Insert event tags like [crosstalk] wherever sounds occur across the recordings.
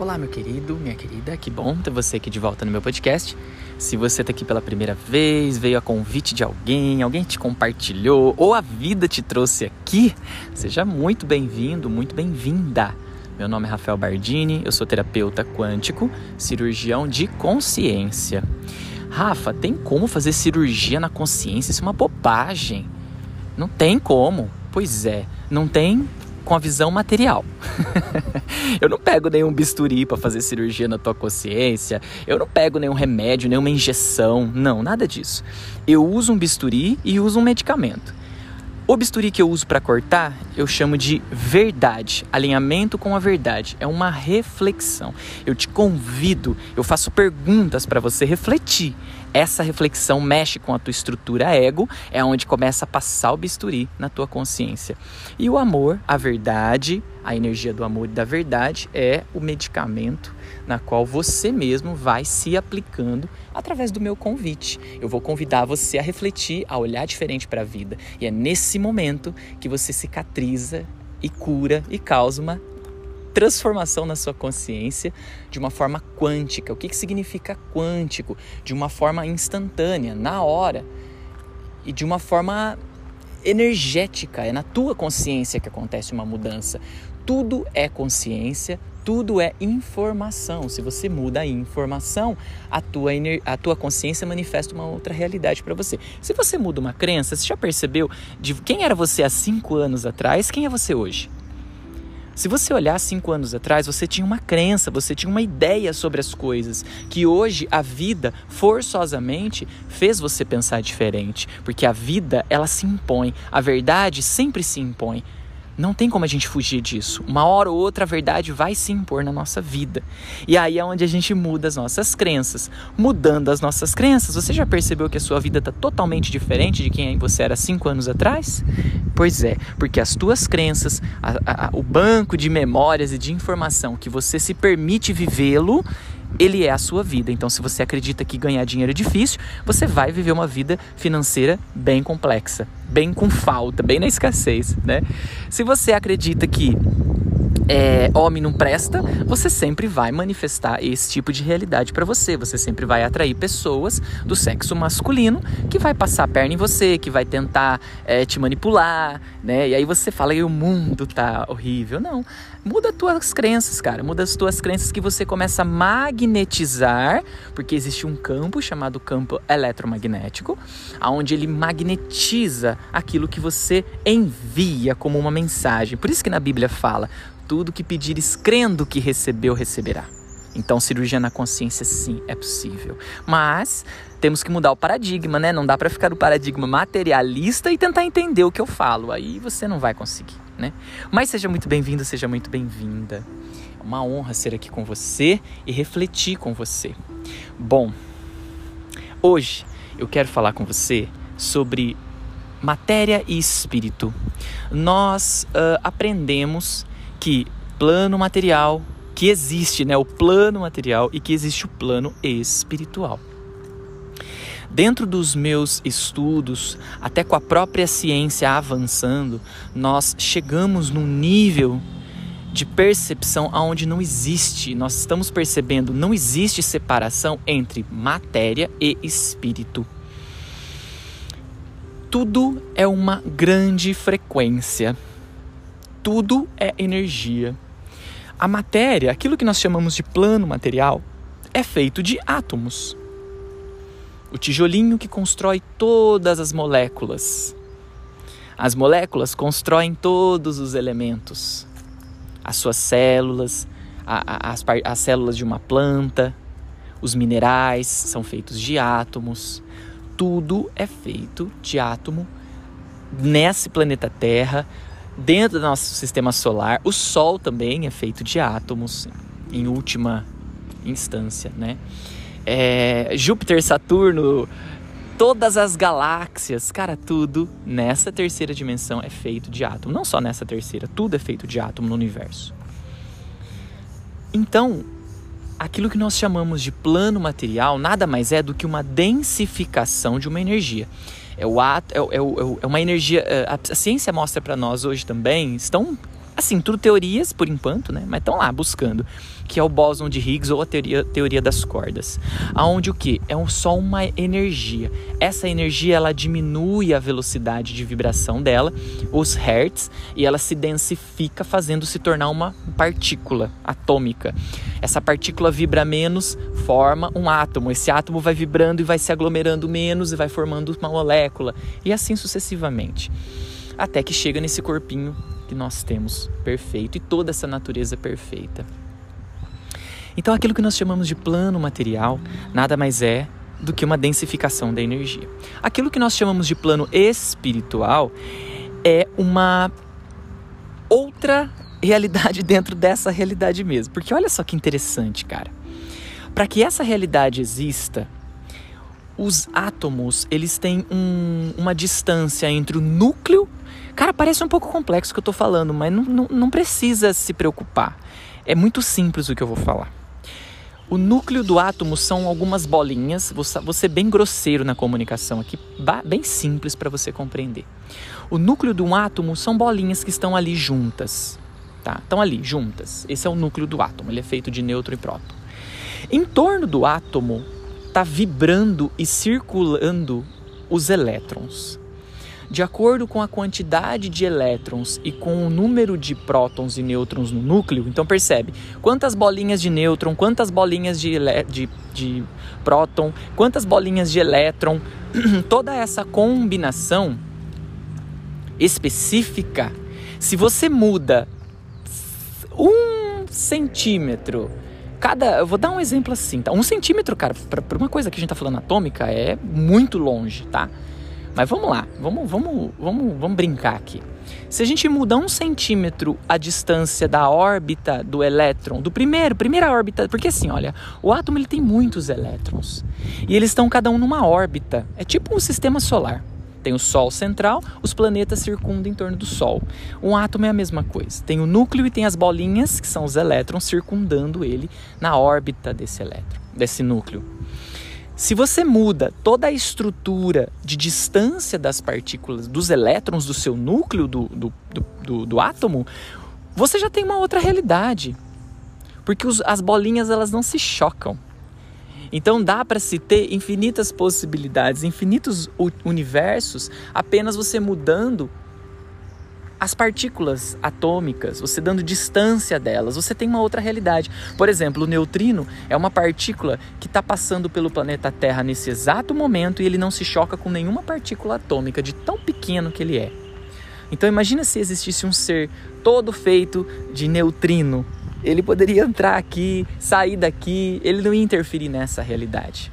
Olá, meu querido, minha querida, que bom ter você aqui de volta no meu podcast. Se você está aqui pela primeira vez, veio a convite de alguém, alguém te compartilhou ou a vida te trouxe aqui, seja muito bem-vindo, muito bem-vinda. Meu nome é Rafael Bardini, eu sou terapeuta quântico, cirurgião de consciência. Rafa, tem como fazer cirurgia na consciência? Isso é uma bobagem. Não tem como. Pois é, não tem com a visão material. [laughs] eu não pego nenhum bisturi para fazer cirurgia na tua consciência, eu não pego nenhum remédio, nenhuma injeção, não, nada disso. Eu uso um bisturi e uso um medicamento. O bisturi que eu uso para cortar, eu chamo de verdade, alinhamento com a verdade. É uma reflexão. Eu te convido, eu faço perguntas para você refletir. Essa reflexão mexe com a tua estrutura ego, é onde começa a passar o bisturi na tua consciência. E o amor, a verdade, a energia do amor e da verdade é o medicamento na qual você mesmo vai se aplicando através do meu convite. Eu vou convidar você a refletir, a olhar diferente para a vida. E é nesse momento que você cicatriza e cura e causa uma transformação na sua consciência de uma forma quântica. O que, que significa quântico? De uma forma instantânea, na hora. E de uma forma energética. É na tua consciência que acontece uma mudança. Tudo é consciência, tudo é informação. Se você muda a informação, a tua, a tua consciência manifesta uma outra realidade para você. Se você muda uma crença, você já percebeu de quem era você há cinco anos atrás, quem é você hoje? Se você olhar cinco anos atrás, você tinha uma crença, você tinha uma ideia sobre as coisas, que hoje a vida forçosamente fez você pensar diferente, porque a vida ela se impõe, a verdade sempre se impõe. Não tem como a gente fugir disso. Uma hora ou outra a verdade vai se impor na nossa vida. E aí é onde a gente muda as nossas crenças. Mudando as nossas crenças, você já percebeu que a sua vida está totalmente diferente de quem você era cinco anos atrás? Pois é, porque as tuas crenças, a, a, o banco de memórias e de informação que você se permite vivê-lo, ele é a sua vida. Então, se você acredita que ganhar dinheiro é difícil, você vai viver uma vida financeira bem complexa, bem com falta, bem na escassez, né? Se você acredita que é, homem não presta, você sempre vai manifestar esse tipo de realidade para você. Você sempre vai atrair pessoas do sexo masculino que vai passar a perna em você, que vai tentar é, te manipular, né? E aí você fala que o mundo tá horrível. Não. Muda as tuas crenças, cara. Muda as tuas crenças que você começa a magnetizar, porque existe um campo chamado campo eletromagnético, aonde ele magnetiza aquilo que você envia como uma mensagem. Por isso que na Bíblia fala: tudo que pedires crendo que recebeu, receberá. Então, cirurgia na consciência, sim, é possível. Mas temos que mudar o paradigma, né? Não dá para ficar no paradigma materialista e tentar entender o que eu falo. Aí você não vai conseguir, né? Mas seja muito bem-vindo, seja muito bem-vinda. É uma honra ser aqui com você e refletir com você. Bom, hoje eu quero falar com você sobre matéria e espírito. Nós uh, aprendemos que plano material, que existe, né, o plano material e que existe o plano espiritual. Dentro dos meus estudos, até com a própria ciência avançando, nós chegamos num nível de percepção aonde não existe, nós estamos percebendo, não existe separação entre matéria e espírito. Tudo é uma grande frequência tudo é energia. A matéria, aquilo que nós chamamos de plano material, é feito de átomos. O tijolinho que constrói todas as moléculas. As moléculas constroem todos os elementos. As suas células, a, a, as, as células de uma planta, os minerais são feitos de átomos. Tudo é feito de átomo nesse planeta Terra, dentro do nosso sistema solar. O Sol também é feito de átomos, em última instância, né? É, Júpiter, Saturno, todas as galáxias, cara, tudo nessa terceira dimensão é feito de átomo. Não só nessa terceira, tudo é feito de átomo no universo. Então, aquilo que nós chamamos de plano material nada mais é do que uma densificação de uma energia. É, o ato, é, é, é, é uma energia. É, a, a ciência mostra para nós hoje também, estão Assim, tudo teorias por enquanto, né? Mas estão lá buscando. Que é o bóson de Higgs ou a teoria, teoria das cordas. Aonde o que? É só uma energia. Essa energia ela diminui a velocidade de vibração dela, os hertz, e ela se densifica, fazendo se tornar uma partícula atômica. Essa partícula vibra menos, forma um átomo. Esse átomo vai vibrando e vai se aglomerando menos e vai formando uma molécula. E assim sucessivamente. Até que chega nesse corpinho que nós temos perfeito e toda essa natureza perfeita. Então, aquilo que nós chamamos de plano material nada mais é do que uma densificação da energia. Aquilo que nós chamamos de plano espiritual é uma outra realidade [laughs] dentro dessa realidade mesmo. Porque olha só que interessante, cara. Para que essa realidade exista, os átomos eles têm um, uma distância entre o núcleo Cara, parece um pouco complexo o que eu tô falando, mas não, não, não precisa se preocupar. É muito simples o que eu vou falar. O núcleo do átomo são algumas bolinhas, vou, ser bem grosseiro na comunicação aqui, bem simples para você compreender. O núcleo de um átomo são bolinhas que estão ali juntas, tá? Estão ali juntas. Esse é o núcleo do átomo, ele é feito de nêutron e próton. Em torno do átomo está vibrando e circulando os elétrons. De acordo com a quantidade de elétrons e com o número de prótons e nêutrons no núcleo, então percebe quantas bolinhas de nêutron, quantas bolinhas de, de, de próton, quantas bolinhas de elétron, [clears throat] toda essa combinação específica, se você muda um centímetro cada. Eu vou dar um exemplo assim, tá? Um centímetro, cara, para uma coisa que a gente tá falando atômica é muito longe, tá? Mas vamos lá, vamos, vamos, vamos, vamos brincar aqui. Se a gente mudar um centímetro a distância da órbita do elétron, do primeiro, primeira órbita, porque assim, olha, o átomo ele tem muitos elétrons e eles estão cada um numa órbita. É tipo um sistema solar. Tem o Sol central, os planetas circundam em torno do Sol. Um átomo é a mesma coisa. Tem o núcleo e tem as bolinhas, que são os elétrons, circundando ele na órbita desse elétron, desse núcleo. Se você muda toda a estrutura de distância das partículas, dos elétrons do seu núcleo do, do, do, do, átomo, você já tem uma outra realidade. Porque os, as bolinhas elas não se chocam. Então dá para se ter infinitas possibilidades, infinitos universos, apenas você mudando as partículas atômicas, você dando distância delas, você tem uma outra realidade. Por exemplo, o neutrino é uma partícula que está passando pelo planeta Terra nesse exato momento e ele não se choca com nenhuma partícula atômica, de tão pequeno que ele é. Então imagina se existisse um ser todo feito de neutrino. Ele poderia entrar aqui, sair daqui, ele não ia interferir nessa realidade.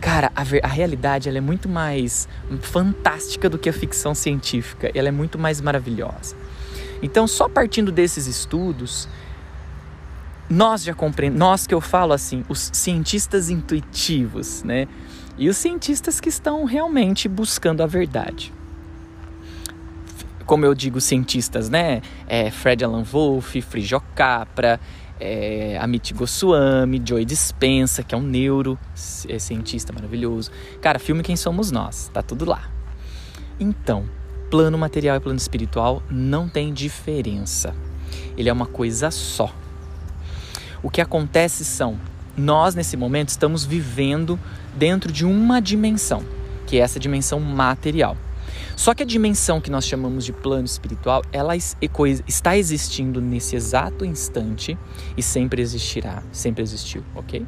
Cara, a, a realidade ela é muito mais fantástica do que a ficção científica. Ela é muito mais maravilhosa. Então, só partindo desses estudos, nós já compreendemos, nós que eu falo assim, os cientistas intuitivos, né? E os cientistas que estão realmente buscando a verdade. Como eu digo, cientistas, né? É Fred Alan Wolff, Frijo Capra, é, Amit Goswami, Joy Dispensa, que é um neuro é, maravilhoso. Cara, filme Quem Somos Nós, tá tudo lá. Então, plano material e plano espiritual não tem diferença. Ele é uma coisa só. O que acontece são, nós nesse momento estamos vivendo dentro de uma dimensão, que é essa dimensão material. Só que a dimensão que nós chamamos de plano espiritual, ela está existindo nesse exato instante e sempre existirá, sempre existiu, ok?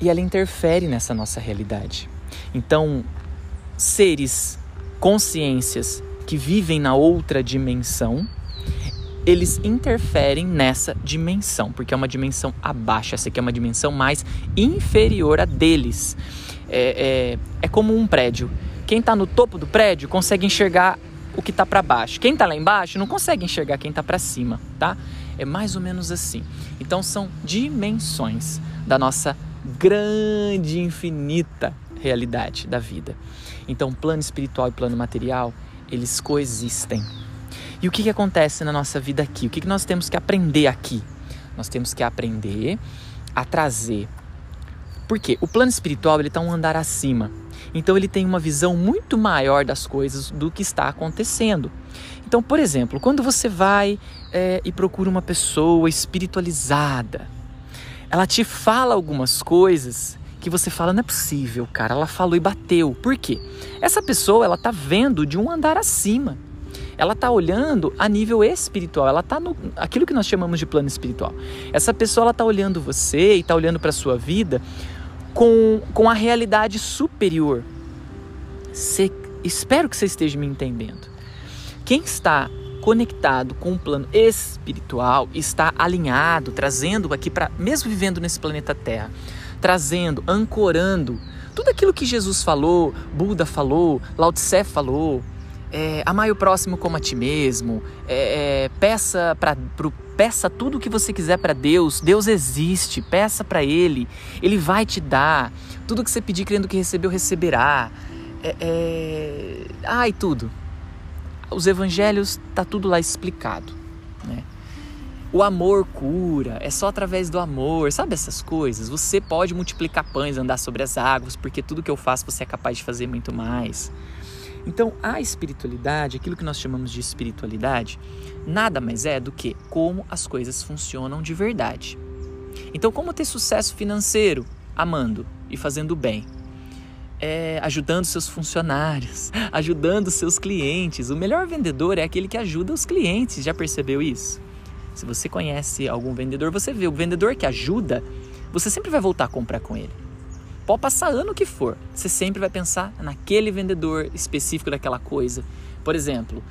E ela interfere nessa nossa realidade. Então, seres, consciências que vivem na outra dimensão, eles interferem nessa dimensão, porque é uma dimensão abaixo, essa aqui é uma dimensão mais inferior a deles. É, é, é como um prédio quem está no topo do prédio consegue enxergar o que está para baixo. Quem está lá embaixo não consegue enxergar quem está para cima, tá? É mais ou menos assim. Então são dimensões da nossa grande, infinita realidade da vida. Então, plano espiritual e plano material, eles coexistem. E o que, que acontece na nossa vida aqui? O que, que nós temos que aprender aqui? Nós temos que aprender a trazer. Porque o plano espiritual ele está um andar acima. Então ele tem uma visão muito maior das coisas do que está acontecendo. Então, por exemplo, quando você vai é, e procura uma pessoa espiritualizada, ela te fala algumas coisas que você fala, não é possível, cara, ela falou e bateu. Por quê? Essa pessoa, ela tá vendo de um andar acima. Ela tá olhando a nível espiritual, ela tá no aquilo que nós chamamos de plano espiritual. Essa pessoa ela tá olhando você e tá olhando para sua vida com, com a realidade superior. Cê, espero que você esteja me entendendo. Quem está conectado com o plano espiritual está alinhado, trazendo aqui para mesmo vivendo nesse planeta Terra, trazendo, ancorando tudo aquilo que Jesus falou, Buda falou, Lao Tse falou, é, amai o próximo como a ti mesmo, é, é, peça para peça tudo o que você quiser para Deus. Deus existe, peça para Ele, Ele vai te dar. Tudo que você pedir crendo que recebeu, receberá. É, é... Ai, tudo. Os evangelhos tá tudo lá explicado, né? O amor cura, é só através do amor, sabe essas coisas? Você pode multiplicar pães, andar sobre as águas, porque tudo que eu faço você é capaz de fazer muito mais. Então, a espiritualidade, aquilo que nós chamamos de espiritualidade, nada mais é do que como as coisas funcionam de verdade. Então, como ter sucesso financeiro? Amando e fazendo bem. É, ajudando seus funcionários, [laughs] ajudando seus clientes. O melhor vendedor é aquele que ajuda os clientes. Já percebeu isso? Se você conhece algum vendedor, você vê o vendedor que ajuda, você sempre vai voltar a comprar com ele. Pode passar ano que for, você sempre vai pensar naquele vendedor específico daquela coisa. Por exemplo,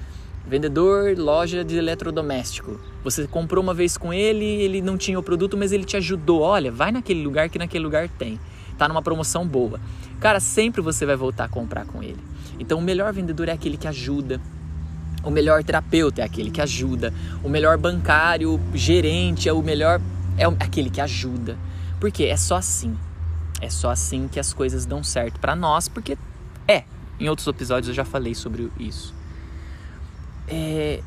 vendedor loja de eletrodoméstico. Você comprou uma vez com ele, ele não tinha o produto, mas ele te ajudou. Olha, vai naquele lugar que naquele lugar tem. Tá numa promoção boa. Cara, sempre você vai voltar a comprar com ele. Então, o melhor vendedor é aquele que ajuda. O melhor terapeuta é aquele que ajuda. O melhor bancário, gerente é o melhor é aquele que ajuda. Porque é só assim é só assim que as coisas dão certo para nós, porque é. Em outros episódios eu já falei sobre isso. É,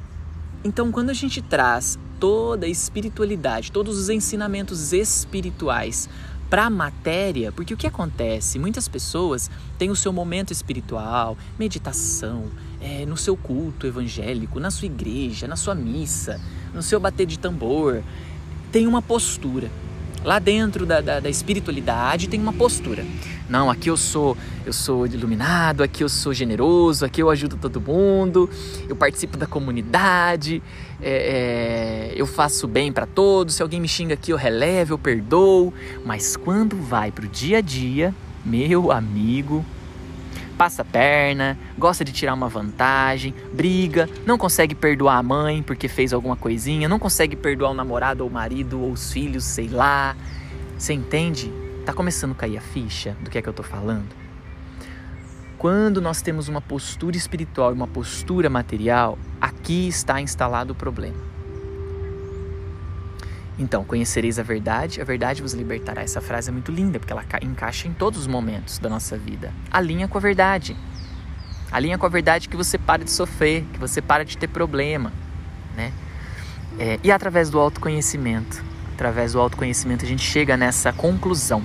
então, quando a gente traz toda a espiritualidade, todos os ensinamentos espirituais para a matéria, porque o que acontece? Muitas pessoas têm o seu momento espiritual, meditação, é, no seu culto evangélico, na sua igreja, na sua missa, no seu bater de tambor, tem uma postura. Lá dentro da, da, da, espiritualidade tem uma postura. Não, aqui eu sou eu sou iluminado, aqui eu sou generoso, aqui eu ajudo todo mundo, eu participo da comunidade, é, é, eu faço bem para todos. Se alguém me xinga aqui, eu relevo, eu perdoo. Mas quando vai para o dia a dia, meu amigo, passa a perna, gosta de tirar uma vantagem, briga, não consegue perdoar a mãe porque fez alguma coisinha, não consegue perdoar o namorado ou o marido ou os filhos, sei lá. Você entende? Tá começando a cair a ficha do que é que eu tô falando? Quando nós temos uma postura espiritual e uma postura material, aqui está instalado o problema. Então, conhecereis a verdade, a verdade vos libertará. Essa frase é muito linda, porque ela encaixa em todos os momentos da nossa vida. Alinha com a verdade. Alinha com a verdade que você para de sofrer, que você para de ter problema, né? É, e através do autoconhecimento, através do autoconhecimento a gente chega nessa conclusão,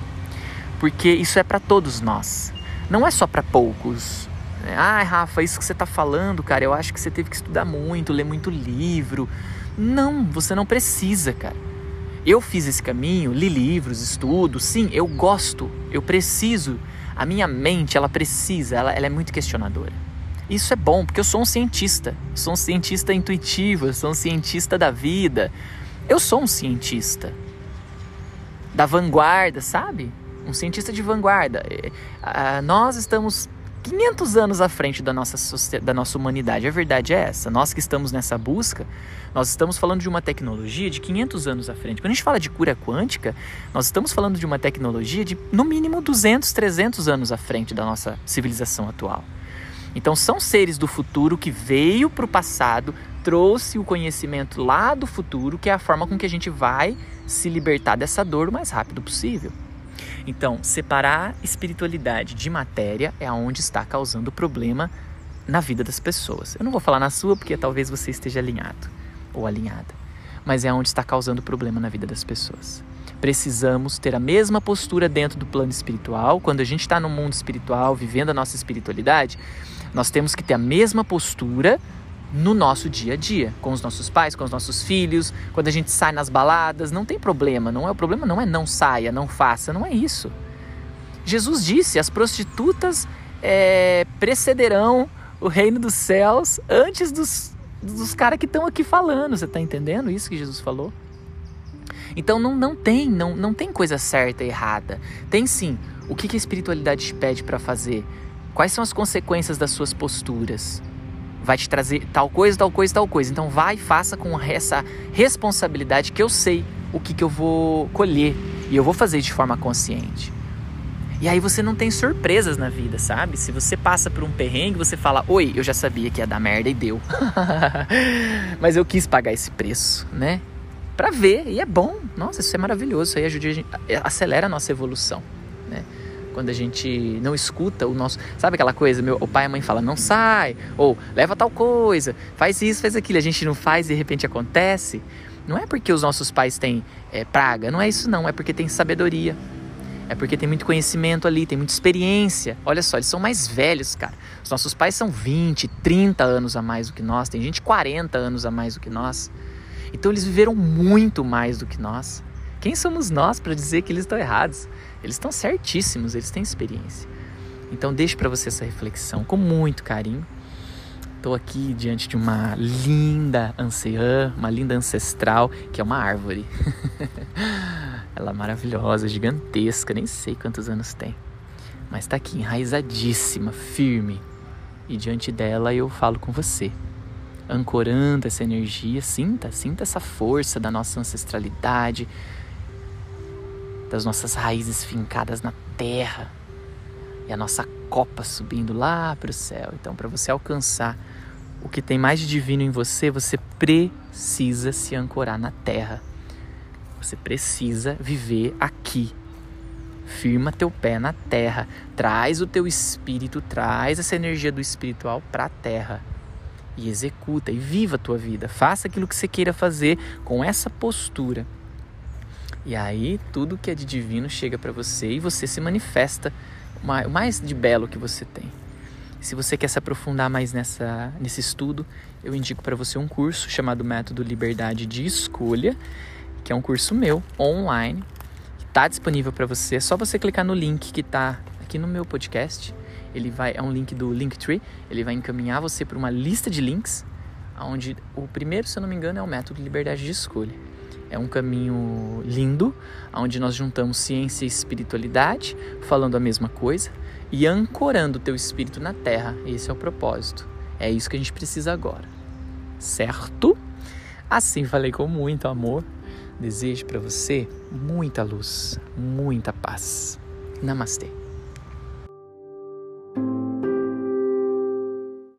porque isso é para todos nós, não é só para poucos. Ah, Rafa, isso que você está falando, cara, eu acho que você teve que estudar muito, ler muito livro. Não, você não precisa, cara. Eu fiz esse caminho, li livros, estudo, sim, eu gosto, eu preciso. A minha mente, ela precisa, ela, ela é muito questionadora. Isso é bom, porque eu sou um cientista. Sou um cientista intuitivo, eu sou um cientista da vida. Eu sou um cientista da vanguarda, sabe? Um cientista de vanguarda. Uh, nós estamos 500 anos à frente da nossa, da nossa humanidade. A verdade é essa. Nós que estamos nessa busca, nós estamos falando de uma tecnologia de 500 anos à frente. Quando a gente fala de cura quântica, nós estamos falando de uma tecnologia de no mínimo 200, 300 anos à frente da nossa civilização atual. Então são seres do futuro que veio para o passado, trouxe o conhecimento lá do futuro, que é a forma com que a gente vai se libertar dessa dor o mais rápido possível. Então, separar espiritualidade de matéria é aonde está causando problema na vida das pessoas. Eu não vou falar na sua porque talvez você esteja alinhado ou alinhada, mas é onde está causando problema na vida das pessoas. Precisamos ter a mesma postura dentro do plano espiritual. Quando a gente está no mundo espiritual, vivendo a nossa espiritualidade, nós temos que ter a mesma postura no nosso dia a dia, com os nossos pais, com os nossos filhos, quando a gente sai nas baladas, não tem problema, não é o problema não é não saia, não faça, não é isso. Jesus disse: as prostitutas é, precederão o reino dos céus antes dos, dos caras que estão aqui falando. Você está entendendo isso que Jesus falou? Então não, não tem, não, não tem coisa certa e errada. Tem sim. O que, que a espiritualidade te pede para fazer? Quais são as consequências das suas posturas? Vai te trazer tal coisa, tal coisa, tal coisa. Então vai e faça com essa responsabilidade que eu sei o que, que eu vou colher. E eu vou fazer de forma consciente. E aí você não tem surpresas na vida, sabe? Se você passa por um perrengue, você fala: "Oi, eu já sabia que ia dar merda e deu". [laughs] Mas eu quis pagar esse preço, né? Para ver, e é bom. Nossa, isso é maravilhoso, isso aí ajuda a gente, acelera a nossa evolução, né? Quando a gente não escuta o nosso. Sabe aquela coisa? Meu, o pai e a mãe falam, não sai, ou leva tal coisa, faz isso, faz aquilo. A gente não faz e de repente acontece. Não é porque os nossos pais têm é, praga, não é isso, não. É porque tem sabedoria. É porque tem muito conhecimento ali, tem muita experiência. Olha só, eles são mais velhos, cara. Os nossos pais são 20, 30 anos a mais do que nós. Tem gente 40 anos a mais do que nós. Então eles viveram muito mais do que nós. Quem somos nós para dizer que eles estão errados? Eles estão certíssimos, eles têm experiência. Então deixo para você essa reflexão com muito carinho. Estou aqui diante de uma linda anciã, uma linda ancestral, que é uma árvore. [laughs] Ela é maravilhosa, gigantesca, nem sei quantos anos tem. Mas está aqui, enraizadíssima, firme. E diante dela eu falo com você, ancorando essa energia. Sinta, sinta essa força da nossa ancestralidade, das nossas raízes fincadas na terra e a nossa copa subindo lá para o céu. Então, para você alcançar o que tem mais de divino em você, você precisa se ancorar na terra. Você precisa viver aqui. Firma teu pé na terra, traz o teu espírito, traz essa energia do espiritual para a terra e executa e viva a tua vida. Faça aquilo que você queira fazer com essa postura. E aí tudo que é de divino chega para você e você se manifesta o mais de belo que você tem. Se você quer se aprofundar mais nessa, nesse estudo, eu indico para você um curso chamado Método Liberdade de Escolha, que é um curso meu, online, que está disponível para você. É só você clicar no link que está aqui no meu podcast. Ele vai é um link do Linktree, ele vai encaminhar você para uma lista de links, onde o primeiro, se eu não me engano, é o Método Liberdade de Escolha. É um caminho lindo, onde nós juntamos ciência e espiritualidade, falando a mesma coisa e ancorando o teu espírito na terra. Esse é o propósito. É isso que a gente precisa agora. Certo? Assim falei com muito amor. Desejo para você muita luz, muita paz. Namastê.